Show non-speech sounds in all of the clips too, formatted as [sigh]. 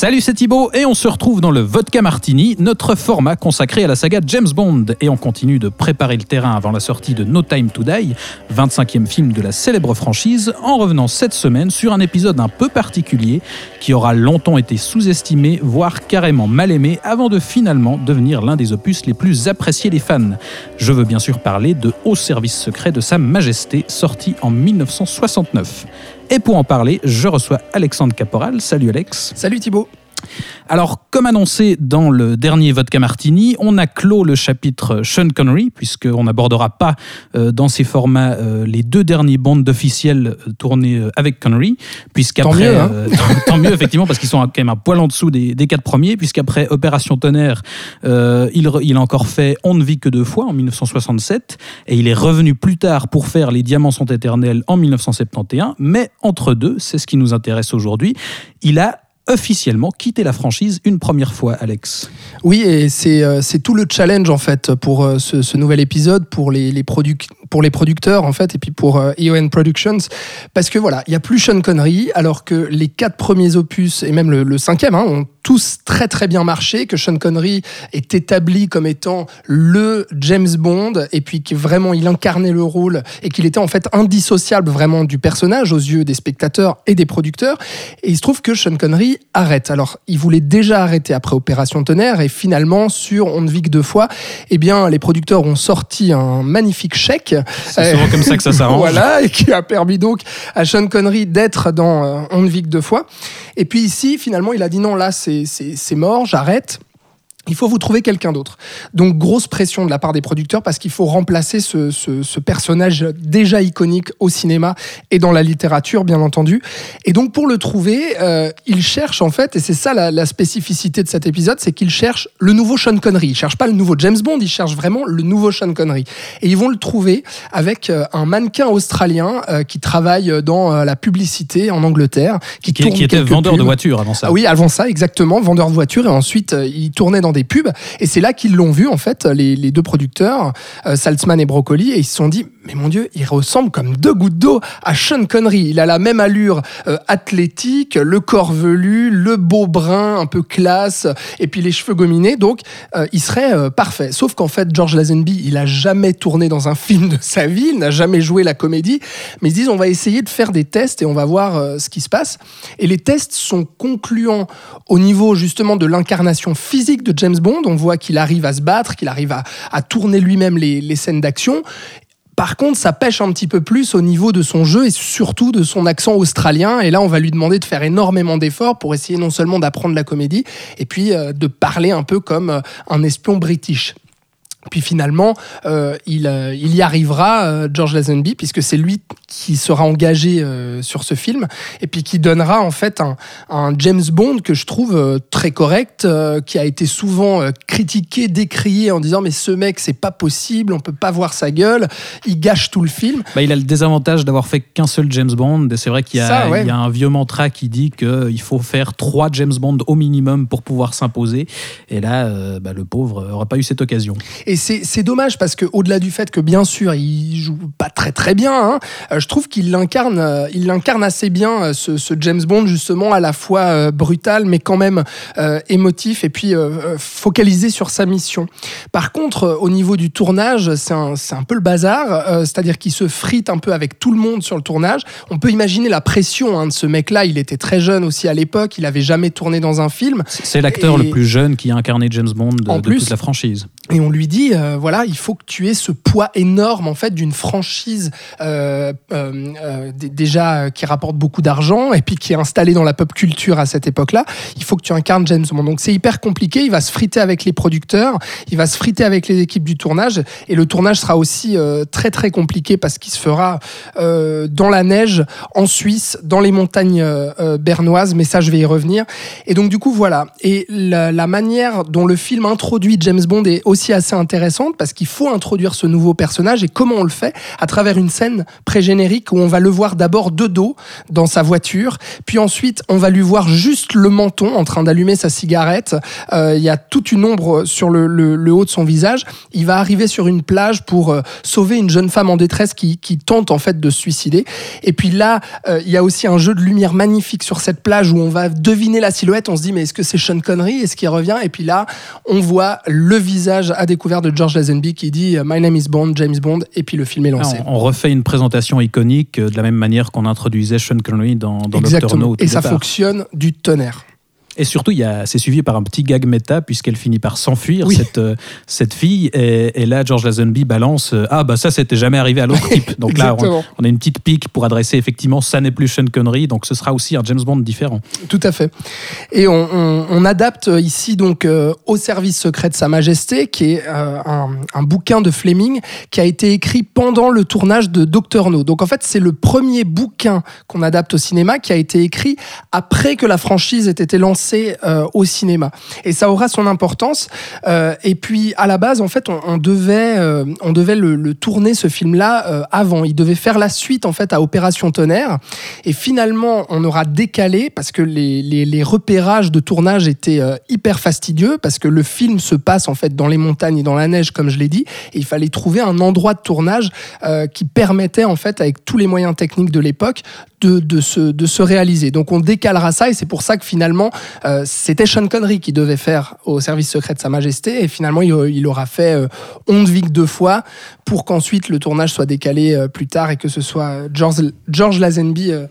Salut, c'est Thibaut et on se retrouve dans le Vodka Martini, notre format consacré à la saga James Bond. Et on continue de préparer le terrain avant la sortie de No Time to Die, 25e film de la célèbre franchise, en revenant cette semaine sur un épisode un peu particulier qui aura longtemps été sous-estimé, voire carrément mal aimé, avant de finalement devenir l'un des opus les plus appréciés des fans. Je veux bien sûr parler de Au service secret de Sa Majesté, sorti en 1969. Et pour en parler, je reçois Alexandre Caporal. Salut Alex. Salut Thibaut. Alors, comme annoncé dans le dernier Vodka Martini, on a clos le chapitre Sean Connery, puisqu'on n'abordera pas euh, dans ces formats euh, les deux derniers bandes officiels euh, tournés euh, avec Connery, puisqu'après... Tant mieux, hein. euh, tant, tant mieux, effectivement, parce qu'ils sont quand même un poil en dessous des, des quatre premiers, puisqu'après Opération Tonnerre, il, il a encore fait On ne vit que deux fois, en 1967, et il est revenu plus tard pour faire Les Diamants sont éternels en 1971, mais entre deux, c'est ce qui nous intéresse aujourd'hui, il a officiellement quitté la franchise une première fois, Alex. Oui, et c'est euh, tout le challenge en fait pour euh, ce, nouvel épisode, pour les, les, pour les producteurs en fait, et puis pour euh, EON Productions, parce que voilà, il y a plus Sean Connery, alors que les quatre premiers opus et même le, le cinquième hein, ont tous très très bien marché, que Sean Connery est établi comme étant le James Bond, et puis que vraiment il incarnait le rôle et qu'il était en fait indissociable vraiment du personnage aux yeux des spectateurs et des producteurs. Et il se trouve que Sean Connery arrête. Alors, il voulait déjà arrêter après Opération Tonnerre et finalement, sur On ne vit que deux fois, eh bien, les producteurs ont sorti un magnifique chèque. C'est souvent comme ça que ça s'arrange. [laughs] Voilà, et qui a permis donc à Sean Connery d'être dans euh, On ne vit que deux fois. Et puis ici, finalement, il a dit non, là, c'est mort, j'arrête. Il faut vous trouver quelqu'un d'autre. Donc grosse pression de la part des producteurs parce qu'il faut remplacer ce, ce- ce personnage déjà iconique au cinéma et dans la littérature, bien entendu. Et donc pour le trouver, euh, ils cherchent en fait, et c'est ça la, la spécificité de cet épisode, c'est qu'ils cherchent le nouveau Sean Connery. Ils cherchent pas le nouveau James Bond, ils cherchent vraiment le nouveau Sean Connery. Et ils vont le trouver avec euh, un mannequin australien euh, qui travaille dans euh, la publicité en Angleterre, qui, Qui, était vendeur de voitures avant ça. Ah oui, avant ça, exactement, vendeur de voitures. Et ensuite, il tournait dans des pubs. Et c'est là qu'ils l'ont vu, en fait, les, deux producteurs, euh, Saltzman et Broccoli. Et ils se sont dit, mais mon Dieu, il ressemble comme deux gouttes d'eau à Sean Connery. Il a la même allure euh, athlétique, le corps velu, le beau brun, un peu classe, et puis les cheveux gominés. Donc, euh, il serait euh, parfait. Sauf qu'en fait, George Lazenby, il a jamais tourné dans un [laughs] film de sa vie, il n'a jamais joué la comédie. Mais ils disent, on va essayer de faire des tests et on va voir ce qui se passe. Et les tests sont concluants au niveau justement de l'incarnation physique de James Bond. On voit qu'il arrive à se battre, qu'il arrive à, tourner lui-même les, les scènes d'action. Par contre, ça pêche un petit peu plus au niveau de son jeu et surtout de son accent australien. Et là, on va lui demander de faire énormément d'efforts pour essayer non seulement d'apprendre la comédie, et puis euh, de parler un peu comme euh, un espion british. Puis finalement, euh, il, euh, il y arrivera, euh, George Lazenby, puisque c'est lui qui sera engagé sur ce film, et puis qui donnera en fait un, un James Bond que je trouve très correct, qui a été souvent critiqué, décrié en disant mais ce mec c'est pas possible, on peut pas voir sa gueule, il gâche tout le film. Bah, il a le désavantage d'avoir fait qu'un seul James Bond. Et C'est vrai qu'il y, a- Ça, ouais. il y a un vieux mantra qui dit qu'il faut faire trois James Bond au minimum pour pouvoir s'imposer. Et là, bah, le pauvre n'aurait pas eu cette occasion. Et c'est c'est dommage parce que au-delà du fait que bien sûr il joue pas très très bien, hein, euh, je trouve qu'il l'incarne, euh, il l'incarne assez bien euh, ce, ce James Bond justement à la fois brutal mais quand même euh, émotif et puis euh, focalisé sur sa mission. Par contre, au niveau du tournage, c'est un, peu le bazar, euh, c'est-à-dire qu'il se frite un peu avec tout le monde sur le tournage. On peut imaginer la pression hein, de ce mec-là. Il était très jeune aussi à l'époque, il avait jamais tourné dans un film. C'est l'acteur Et- le plus jeune qui a incarné James Bond de, En de plus- toute la franchise. Et on lui dit, euh, voilà, il faut que tu aies ce poids énorme en fait d'une franchise euh, euh, euh, déjà euh, qui rapporte beaucoup d'argent et puis qui est installée dans la pop culture à cette époque-là. Il faut que tu incarnes James Bond. Donc c'est hyper compliqué. Il va se friter avec les producteurs, il va se friter avec les équipes du tournage et le tournage sera aussi euh, très très compliqué parce qu'il se fera dans la neige, en Suisse, dans les montagnes bernoises. Mais ça, je vais y revenir. Et donc du coup voilà. Et la manière dont le film introduit James Bond est aussi assez intéressante parce qu'il faut introduire ce nouveau personnage et comment on le fait à travers une scène pré-générique où on va le voir d'abord de dos dans sa voiture, puis ensuite on va lui voir juste le menton en train d'allumer sa cigarette. Euh, Il y a toute une ombre sur le, haut de son visage. Il va arriver sur une plage pour euh, sauver une jeune femme en détresse qui, qui tente en fait de se suicider. Et puis là, euh, il y a aussi un jeu de lumière magnifique sur cette plage où on va deviner la silhouette. On se dit mais est-ce que c'est Sean Connery? Est-ce qu'il revient? Et puis là, on voit le visage à découvert de George Lazenby qui dit euh, My name is Bond, James Bond, et puis le film est lancé. On, on refait une présentation iconique euh, de la même manière qu'on introduisait Sean Connery dans, dans Doctor No. Au Et ça départ. fonctionne du tonnerre. Et surtout, c'est suivi par un petit gag méta, puisqu'elle finit par s'enfuir, Oui. cette, euh, cette fille. Et, et là, George Lazenby balance euh, Ah, bah ça, c'était jamais arrivé à l'autre type. Donc là, on, a une petite pique pour adresser effectivement Ça n'est plus Sean Connery. Donc ce sera aussi un James Bond différent. Tout à fait. Et on, on- on adapte ici donc euh, au service secret de Sa Majesté, qui est euh, un, un bouquin de Fleming qui a été écrit pendant le tournage de Doctor No. Donc en fait, c'est le premier bouquin qu'on adapte au cinéma qui a été écrit après que la franchise ait été lancée euh, au cinéma. Et ça aura son importance. Euh, et puis à la base, en fait, on, devait, euh, on devait le, le tourner ce film-là euh, avant. Il devait faire la suite en fait à Opération Tonnerre. Et finalement, on aura décalé parce que les, les- repérages de tournage étaient euh, hyper fastidieux parce que le film se passe en fait dans les montagnes et dans la neige, comme je l'ai dit, et il fallait trouver un endroit de tournage euh, qui permettait en fait, avec tous les moyens techniques de l'époque, de, de, se, de se réaliser. Donc on décalera ça et c'est pour ça que finalement euh, c'était Sean Connery qui devait faire au service secret de Sa Majesté et finalement il, aura fait euh, Ondvik deux fois pour qu'ensuite le tournage soit décalé euh, plus tard et que ce soit George, Lazenby euh,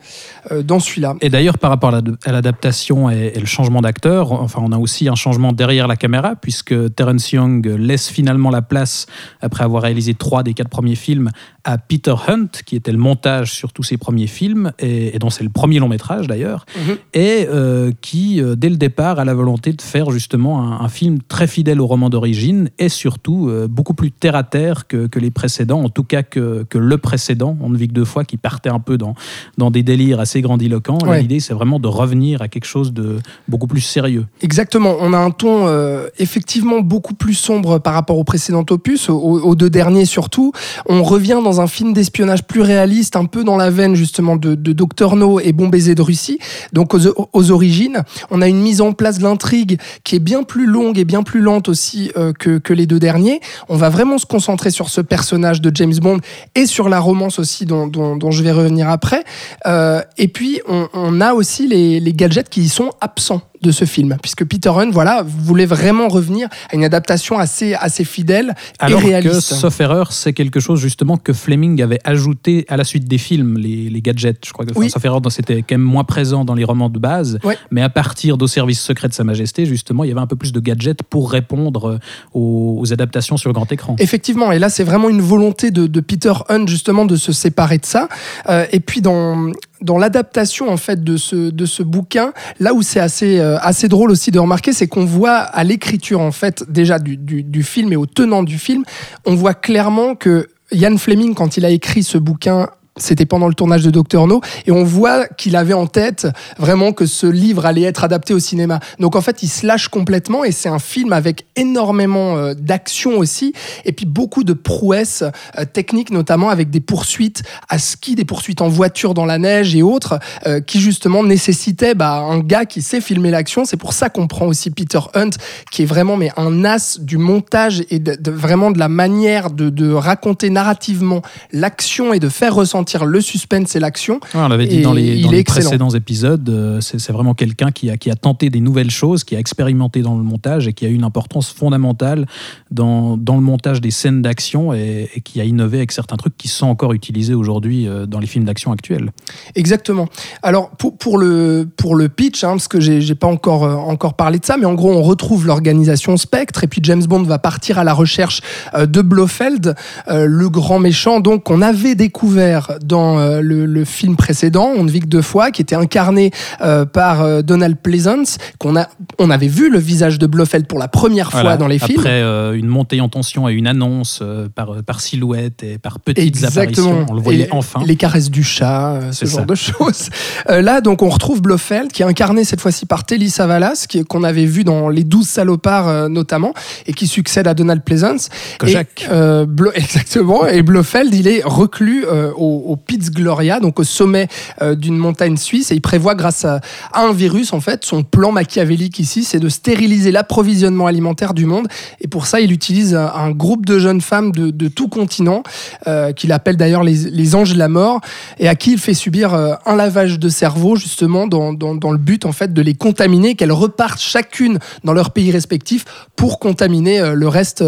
dans celui-là. Et d'ailleurs, par rapport à l'adaptation et, et le changement d'acteur, enfin, on a aussi un changement derrière la caméra, puisque Terence Young laisse finalement la place, après avoir réalisé trois des quatre premiers films, à Peter Hunt, qui était le montage sur tous ses premiers films, et, et dont c'est le premier long métrage d'ailleurs, Mhm. et euh, qui, euh, dès le départ, a la volonté de faire justement un, un film très fidèle au roman d'origine, et surtout euh, beaucoup plus terre-à-terre que, que les précédents, en tout cas que, que le précédent, On ne vit que deux fois, qui partait un peu dans, dans des délires assez grandiloquents. Ouais. L'idée, c'est vraiment de revenir à quelque chose de beaucoup plus sérieux. Exactement, on a un ton euh, effectivement beaucoup plus sombre par rapport au précédent opus, aux, aux deux derniers surtout. On revient dans un film d'espionnage plus réaliste, un peu dans la veine justement de, de Doctor No et Bon baiser de Russie. Donc aux, aux origines, on a une mise en place de l'intrigue qui est bien plus longue et bien plus lente aussi euh, que, que les deux derniers. On va vraiment se concentrer sur ce personnage de James Bond et sur la romance aussi dont, dont- je vais revenir après. Euh, et puis on, on a aussi les, les gadgets qui y sont absents de ce film, puisque Peter Hunt, voilà, voulait vraiment revenir à une adaptation assez, assez fidèle Alors et que, réaliste. sauf erreur, c'est quelque chose justement que Fleming avait ajouté à la suite des films, les, les gadgets. Je crois que Oui. sauf erreur, c'était quand même moins présent dans les romans de base. Mais à partir d'Au service secret de Sa Majesté, justement, il y avait un peu plus de gadgets pour répondre euh, aux, aux adaptations sur grand écran. Effectivement, et là c'est vraiment une volonté de, de Peter Hunt justement de se séparer de ça. Euh, et puis dans dans l'adaptation en fait de ce de ce bouquin, là où c'est assez euh, assez drôle aussi de remarquer, c'est qu'on voit à l'écriture en fait déjà du, du, du film et au tenant du film, on voit clairement que Ian Fleming quand il a écrit ce bouquin c'était pendant le tournage de Doctor No, et on voit qu'il avait en tête vraiment que ce livre allait être adapté au cinéma. Donc en fait, il se lâche complètement, et c'est un film avec énormément euh, d'action aussi, et puis beaucoup de prouesses euh, techniques, notamment avec des poursuites à ski, des poursuites en voiture dans la neige et autres, euh, qui justement nécessitaient bah, un gars qui sait filmer l'action. C'est pour ça qu'on prend aussi Peter Hunt, qui est vraiment mais un as du montage et vraiment de la manière de raconter narrativement l'action et de faire ressentir le suspense et l'action. Ouais, on l'avait dit dans les, dans précédents épisodes, euh, c'est vraiment quelqu'un qui a, qui a tenté des nouvelles choses, qui a expérimenté dans le montage et qui a eu une importance fondamentale dans, dans le montage des scènes d'action et, et qui a innové avec certains trucs qui sont encore utilisés aujourd'hui euh, dans les films d'action actuels. Exactement. Alors pour, pour le pour le pitch, hein, parce que j'ai j'ai pas encore euh, encore parlé de ça, mais en gros on retrouve l'organisation Spectre et puis James Bond va partir à la recherche euh, de Blofeld, euh, le grand méchant donc qu'on avait découvert dans euh, le, le film précédent, On ne vit que deux fois, qui était incarné euh, par euh, Donald Pleasance, qu'on a, on avait vu le visage de Blofeld pour la première fois Voilà. dans les Après films. euh, une montée en tension et une annonce par, par silhouette et par petites Exactement. apparitions, on le voyait Et enfin. Les caresses du chat, ce genre ça. de choses. Là, donc, on retrouve Blofeld, qui est incarné cette fois-ci par Telly Savalas, qu'on avait vu dans Les Douze Salopards notamment, et qui succède à Donald Pleasance. Kojak. Et, euh, Blo- [laughs] exactement. Et Blofeld, il est reclus euh, au, au Piz Gloria, donc au sommet euh, d'une montagne suisse, et il prévoit, grâce à, un virus, en fait, son plan machiavélique ici, c'est de stériliser l'approvisionnement alimentaire du monde. Et pour ça, il utilise un, groupe de jeunes femmes de, de tout continent, euh, qu'il appelle d'ailleurs les, anges de la mort, et à qui il fait subir euh, un lavage de cerveau, justement, dans, dans, le but, en fait, de les contaminer, qu'elles repartent chacune dans leur pays respectif pour contaminer le reste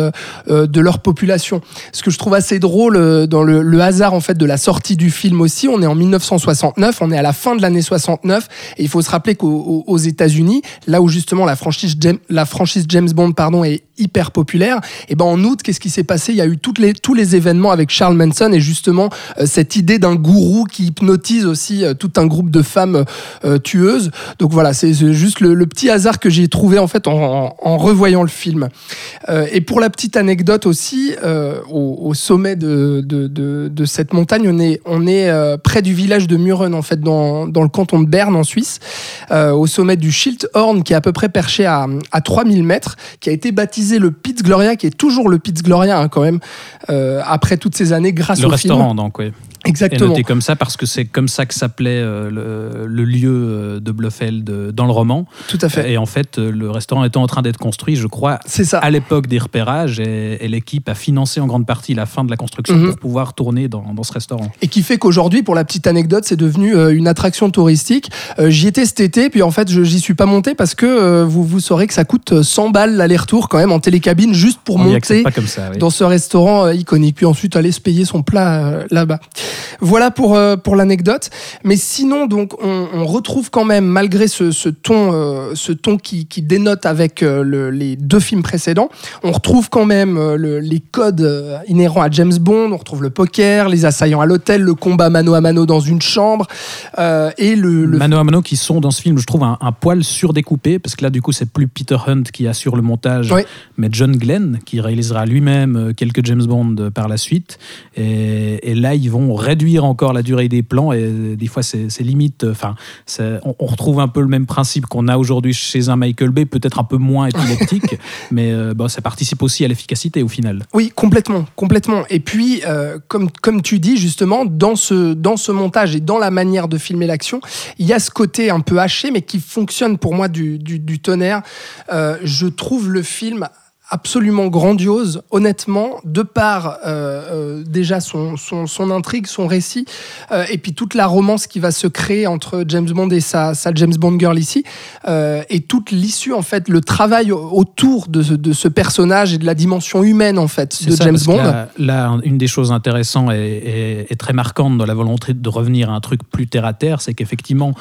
de leur population. Ce que je trouve assez drôle dans le hasard, en fait, de la sortie du film aussi, on est en 1969, on est à la fin de l'année 69, et il faut se rappeler qu'aux aux- aux États-Unis, là où justement la franchise James, la franchise James Bond pardon, est hyper populaire, et ben en août, qu'est-ce qui s'est passé? Il y a eu toutes les, tous les événements avec Charles Manson et justement euh, cette idée d'un gourou qui hypnotise aussi euh, tout un groupe de femmes euh, tueuses. Donc voilà, c'est juste le, petit hasard que j'ai trouvé en fait en, revoyant le film. Et pour la petite anecdote aussi, au, sommet de cette montagne, on est, on est euh, près du village de Muren, en fait, dans, dans le canton de Berne, en Suisse, euh, au sommet du Schildhorn, qui est à peu près perché à, à 3000 mètres, qui a été baptisé le Piz Gloria, qui est toujours le Piz Gloria, hein, quand même, euh, après toutes ces années, grâce Le au restaurant, film. donc, oui. Est Exactement. noté comme ça parce que c'est comme ça que s'appelait euh, le, le lieu euh, de Blofeld euh, dans le roman. Tout à fait. Et en fait, le restaurant étant en train d'être construit, je crois, C'est ça. à l'époque des repérages, et, et l'équipe a financé en grande partie la fin de la construction Mhm. pour pouvoir tourner dans, dans ce restaurant. Et qui fait qu'aujourd'hui, pour la petite anecdote, c'est devenu une attraction touristique. J'y étais cet été, puis en fait, je j'y suis pas monté parce que vous, vous saurez que ça coûte euh, 100 balles l'aller-retour quand même en télécabine juste pour On n'y monter pas comme ça. oui. dans ce restaurant iconique, puis ensuite aller se payer son plat là-bas. Voilà pour, euh, pour l'anecdote. Mais sinon, donc, on, on retrouve quand même, malgré ce, ce ton, euh, ce ton qui, qui dénote avec euh, le- les deux films précédents, on retrouve quand même le- les codes inhérents à James Bond. On retrouve le poker, les assaillants à l'hôtel, le combat mano à mano dans une chambre, et le, le Mano à mano qui sont dans ce film, je trouve, un, un poil surdécoupé, parce que là, du coup, c'est plus Peter Hunt qui assure le montage, mais John Glenn, qui réalisera lui-même quelques James Bond par la suite. Et, et là, ils vont réduire encore la durée des plans, et euh, des fois, c'est limite. euh, Enfin, on, on retrouve un peu le même principe qu'on a aujourd'hui chez un Michael Bay, peut-être un peu moins épileptique, [laughs] mais euh, bon, ça participe aussi à l'efficacité au final. Oui, complètement, complètement. Et puis, euh, comme, comme tu dis, justement, dans ce, dans ce montage et dans la manière de filmer l'action, il y a ce côté un peu haché, mais qui fonctionne pour moi du, du, du tonnerre. Euh, je trouve le film absolument grandiose, honnêtement, de par euh, euh, déjà son, son, son intrigue, son récit, euh, et puis toute la romance qui va se créer entre James Bond et sa, sa James Bond girl ici, euh, et toute l'issue, en fait, le travail au- autour de, ce- de ce personnage et de la dimension humaine, en fait, de ça, James Bond. Là, là, une des choses intéressantes et, et- et très marquantes dans la volonté de revenir à un truc plus terre à terre, c'est qu'effectivement,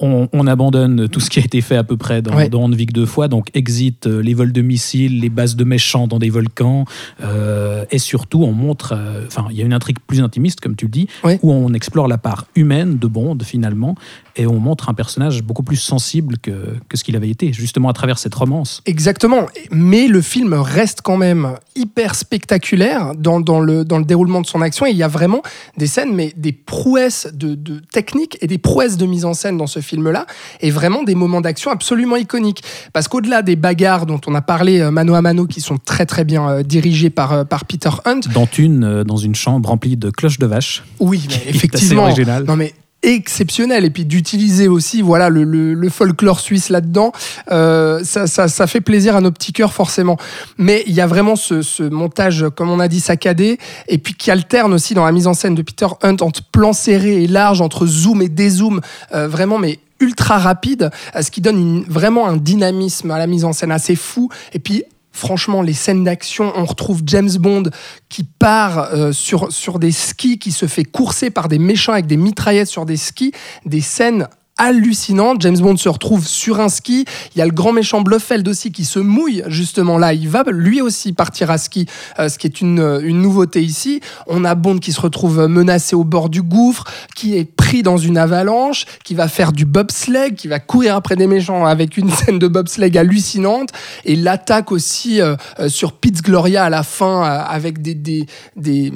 on, on abandonne tout ce qui a été fait à peu près dans, Ouais. dans deux fois, donc exit euh, les vols de missiles, les bases de méchants dans des volcans, euh, et surtout on montre, euh, enfin il y a une intrigue plus intimiste comme tu le dis, Ouais. où on explore la part humaine de Bond finalement, et on montre un personnage beaucoup plus sensible que, que ce qu'il avait été, justement à travers cette romance. Exactement, mais le film reste quand même hyper spectaculaire dans, dans le, dans le déroulement de son action. Et il y a vraiment des scènes, mais des prouesses de, de technique et des prouesses de mise en scène dans ce film-là, et vraiment des moments d'action absolument iconiques. Parce qu'au-delà des bagarres dont on a parlé euh, mano à mano, qui sont très très bien euh, dirigées par, euh, par Peter Hunt, Dans une, dans une chambre remplie de cloches de vache. oui, [laughs] mais effectivement, original. non mais exceptionnel. Et puis d'utiliser aussi voilà le, le- folklore suisse là-dedans euh, ça, ça, fait plaisir à nos petits cœurs forcément. Mais il y a vraiment ce, montage comme on a dit saccadé et puis qui alterne aussi dans la mise en scène de Peter Hunt entre plans serrés et larges entre zoom et dézoom euh, vraiment mais ultra rapide ce qui donne vraiment un dynamisme à la mise en scène assez fou. Et puis Franchement, les scènes d'action, on retrouve James Bond qui part euh, sur, sur des skis, qui se fait courser par des méchants avec des mitraillettes sur des skis, des scènes hallucinante. James Bond se retrouve sur un ski. Il y a le grand méchant Blofeld aussi qui se mouille justement là. Il va lui aussi partir à ski, euh, ce qui est une, euh, une nouveauté ici. On a Bond qui se retrouve menacé au bord du gouffre, qui est pris dans une avalanche, qui va faire du bobsleigh, qui va courir après des méchants avec une [laughs] scène de bobsleigh hallucinante et l'attaque aussi euh, euh, sur Piz Gloria à la fin euh, avec des, des, des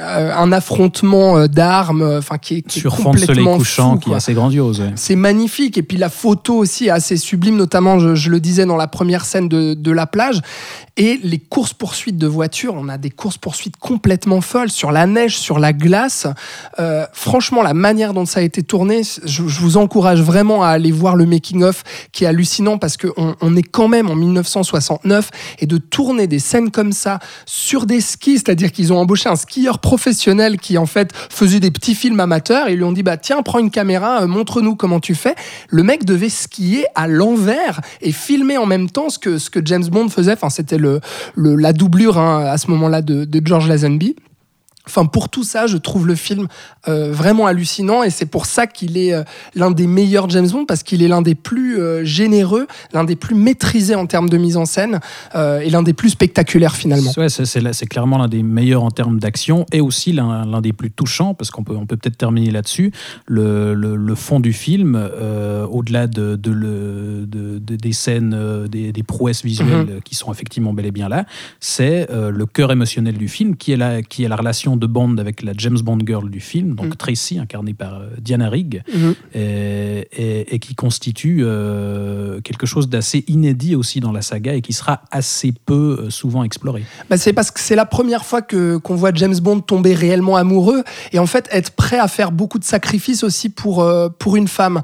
euh, un affrontement euh, d'armes, euh, enfin qui est, qui est Sur fond de soleil complètement couchant, fou, qui est assez grandiose. ouais. C'est magnifique. Et puis la photo aussi est assez sublime, notamment, je, le disais dans la première scène de, de la plage. Et les courses-poursuites de voitures, on a des courses-poursuites complètement folles sur la neige, sur la glace. Euh, franchement, la manière dont ça a été tourné, je, je vous encourage vraiment à aller voir le making-of qui est hallucinant parce qu'on on est quand même en 1969 et de tourner des scènes comme ça sur des skis, c'est-à-dire qu'ils ont embauché un skieur professionnel qui en fait faisait des petits films amateurs et ils lui ont dit bah tiens prends une caméra, euh, montre-nous comment tu fais. Le mec devait skier à l'envers et filmer en même temps ce que James Bond faisait. Enfin c'était le- la doublure hein, à ce moment-là de, de George Lazenby. Enfin, pour tout ça, je trouve le film euh, vraiment hallucinant et c'est pour ça qu'il est euh, l'un des meilleurs James Bond parce qu'il est l'un des plus euh, généreux, l'un des plus maîtrisés en termes de mise en scène et l'un des plus spectaculaires finalement. Ouais, c'est, clairement l'un des meilleurs en termes d'action et aussi l'un, des plus touchants, parce qu'on peut, on peut peut-être terminer là-dessus. Le, le- le fond du film, au-delà de, de le- de- de- des scènes, des, des prouesses visuelles Mhm. qui sont effectivement bel et bien là, c'est le cœur émotionnel du film, qui est, la, qui est la relation de Bond avec la James Bond girl du film, donc Mhm. Tracy, incarnée par euh, Diana Rigg, Mhm. et, et- et qui constitue euh, quelque chose d'assez inédit aussi dans la saga et qui sera assez peu euh, souvent exploré. Bah, c'est parce que c'est la première fois que qu'on voit James Bond tomber réellement amoureux et en fait être prêt à faire beaucoup de sacrifices aussi pour euh, pour une femme.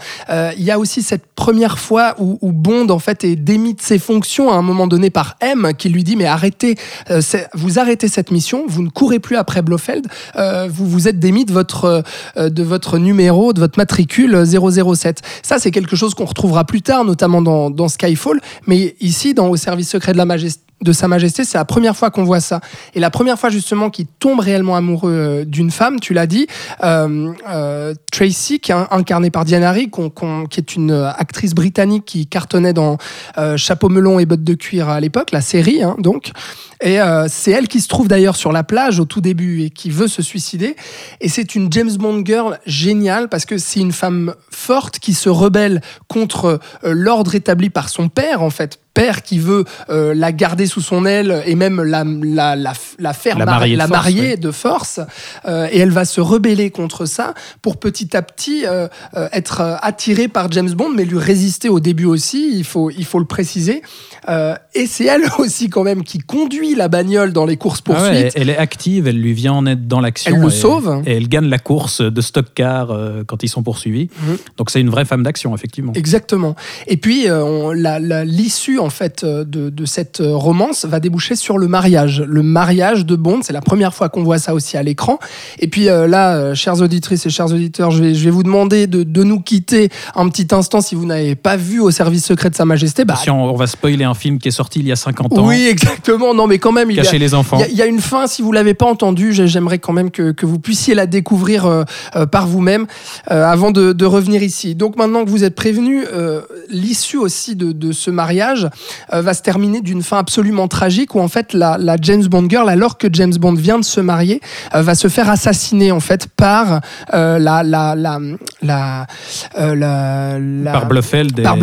Il y a aussi cette première fois où, Bond en fait est démis de ses fonctions à un moment donné par M qui lui dit mais arrêtez, euh, vous arrêtez cette mission, vous ne courez plus après Blofeld, euh, vous vous êtes démis de votre euh, de votre numéro, de votre matricule 007. Ça c'est quelque chose qu'on retrouvera plus tard, notamment dans, dans Skyfall, mais ici dans Au service secret de la majesté de Sa Majesté, c'est la première fois qu'on voit ça. Et la première fois justement qu'il tombe réellement amoureux euh, d'une femme, tu l'as dit, euh, euh, Tracy, qui est incarnée par qu'on- qu'on- qui est une actrice britannique qui cartonnait dans Chapeau melon et bottes de cuir à l'époque, la série, hein, donc. Et c'est elle qui se trouve d'ailleurs sur la plage au tout début et qui veut se suicider. Et c'est une James Bond girl géniale parce que c'est une femme forte qui se rebelle contre l'ordre établi par son père, en fait. Père qui veut euh, la garder sous son aile et même la, la, la, la faire La mari- marier de la force, marier ouais. de force. Euh, et elle va se rebeller contre ça pour petit à petit euh, euh, être euh, attirée par James Bond, mais lui résister au début aussi, il faut, il faut le préciser. Et c'est elle [laughs] aussi quand même qui conduit la bagnole dans les Ah courses-poursuites. ouais, elle est active, elle lui vient en aide dans l'action. Elle le et- sauve. Et elle gagne la course de stock car euh, quand ils sont poursuivis. Mhm. Donc c'est une vraie femme d'action, effectivement. Exactement. Et puis, euh, l'issue en fait euh, de, de cette romance va déboucher sur le mariage. Le mariage de Bond, c'est la première fois qu'on voit ça aussi à l'écran. Et puis euh, là, chères auditrices et chers auditeurs, je vais, je vais vous demander de, de nous quitter un petit instant si vous n'avez pas vu au service secret de Sa Majesté. Bah, Attention, on va spoiler un film qui est sorti il y a 50 ans. oui, exactement. Non, mais quand même, il y a, Cacher les enfants. il y y, a une fin, si vous l'avez pas entendu, j'ai- j'aimerais quand même que, que vous puissiez la découvrir euh, euh, par vous-même euh, avant de, de revenir ici. Donc maintenant que vous êtes prévenus, euh, l'issue aussi de, de ce mariage euh, va se terminer d'une fin absolument tragique où en fait la, la James Bond girl, alors que James Bond vient de se marier, euh, va se faire assassiner en fait par la, la, la, la, la- Par Blofeld et, par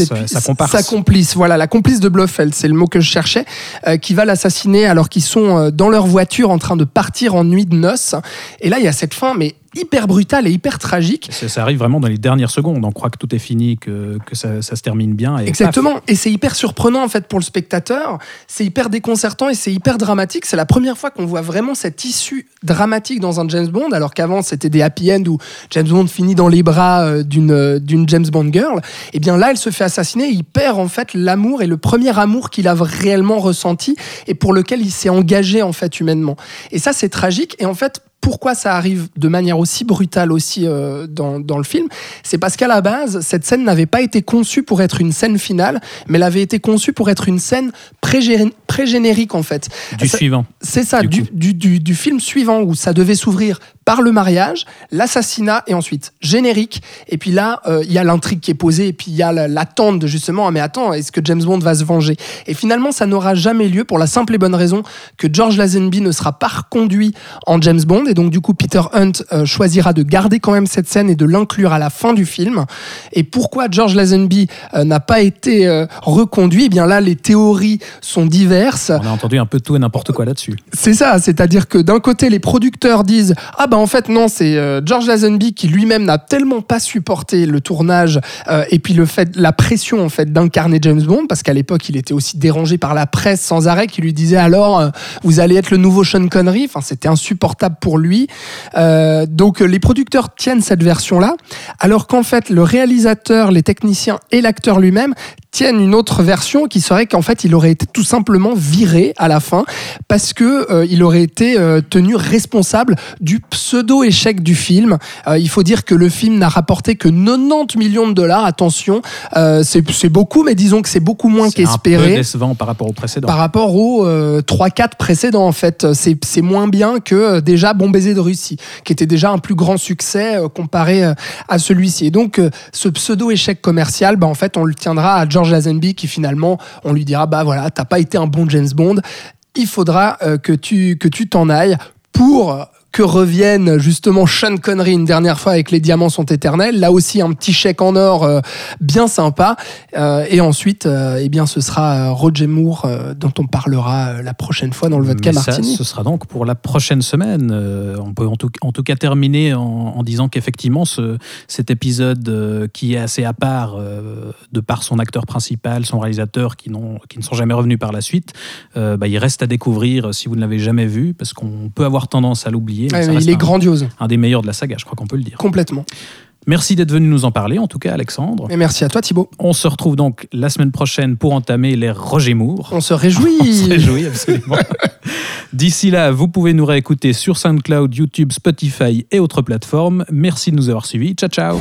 et sa, sa sa complice, voilà, la complice de C'est le mot que je cherchais, euh, qui va l'assassiner alors qu'ils sont euh, dans leur voiture en train de partir en nuit de noces. Et là, il y a cette fin, mais hyper brutale et hyper tragique. Ça, ça arrive vraiment dans les dernières secondes. On croit que tout est fini, que, que ça, ça se termine bien. Et Exactement. Et c'est hyper surprenant en fait pour le spectateur. C'est hyper déconcertant et c'est hyper dramatique. C'est la première fois qu'on voit vraiment cette issue dramatique dans un James Bond, alors qu'avant c'était des happy end où James Bond finit dans les bras euh, d'une euh, d'une James Bond girl. Et bien là, elle se fait assassiner. Et il perd en fait l'amour et le premier amour qu'il a réellement ressenti et pour lequel il s'est engagé en fait humainement. Et ça, c'est tragique. Et en fait, pourquoi ça arrive de manière aussi brutale aussi euh, dans, dans le film C'est parce qu'à la base, cette scène n'avait pas été conçue pour être une scène finale, mais elle avait été conçue pour être une scène pré-gé- pré-générique en fait. Du Ça- suivant. C'est ça, du du, du- du film suivant où ça devait s'ouvrir par le mariage, l'assassinat et ensuite générique. Et puis là, euh, il y a l'intrigue qui est posée et puis il y a la- l'attente de justement, ah, mais attends, est-ce que James Bond va se venger? Et finalement, ça n'aura jamais lieu pour la simple et bonne raison que George Lazenby ne sera pas reconduit en James Bond et donc du coup Peter Hunt euh, choisira de garder quand même cette scène et de l'inclure à la fin du film. Et pourquoi George Lazenby euh, n'a pas été reconduit? Eh bien là, les théories sont diverses. On a entendu un peu tout et n'importe quoi là-dessus. C'est ça, c'est-à-dire que d'un côté, les producteurs disent Ah bah en fait, non, c'est euh, George Lazenby qui lui-même n'a tellement pas supporté le tournage euh, et puis le fait, la pression en fait d'incarner James Bond, parce qu'à l'époque, il était aussi dérangé par la presse sans arrêt qui lui disait alors euh, vous allez être le nouveau Sean Connery. Enfin, c'était insupportable pour lui. Donc les producteurs tiennent cette version-là, alors qu'en fait, le réalisateur, les techniciens et l'acteur lui-même tiennent une autre version qui serait qu'en fait il aurait été tout simplement viré à la fin parce que il aurait été tenu responsable du échec du film. Euh, il faut dire que le film n'a rapporté que 90 millions de dollars. Attention, euh, c'est c'est beaucoup, mais disons que c'est beaucoup moins C'est un peu qu'espéré décevant par rapport au précédent. par rapport aux euh, 3-4 précédents en fait. C'est c'est moins bien que euh, déjà Bon baiser de Russie, qui était déjà un plus grand succès euh, comparé à celui-ci. Et donc ce pseudo échec commercial, bah, en fait on le tiendra à George Lazenby qui finalement on lui dira bah voilà t'as pas été un bon James Bond, il faudra que tu que tu t'en ailles pour que revienne justement Sean Connery une dernière fois avec les diamants sont éternels. Là aussi un petit chèque en or euh, bien sympa. Euh, et ensuite, euh, eh bien, ce sera Roger Moore dont on parlera la prochaine fois dans le vodka Mais ça, ce sera donc pour la prochaine semaine. On peut en tout, en tout cas terminer en, en disant qu'effectivement, ce, cet épisode qui est assez à part, de par son acteur principal, son réalisateur, qui, qui ne sont jamais revenus par la suite, bah, il reste à découvrir si vous ne l'avez jamais vu, parce qu'on peut avoir tendance à l'oublier. Mais ça reste il est un, grandiose, un des meilleurs de la saga, je crois qu'on peut le dire. complètement. Merci d'être venu nous en parler, en tout cas, Alexandre. Et merci à toi, Thibaut. On se retrouve donc la semaine prochaine pour entamer l'ère Roger Moore. On se réjouit. [laughs] On se réjouit, absolument. [laughs] D'ici là, vous pouvez nous réécouter sur SoundCloud, YouTube, Spotify et autres plateformes. Merci de nous avoir suivis. Ciao, ciao.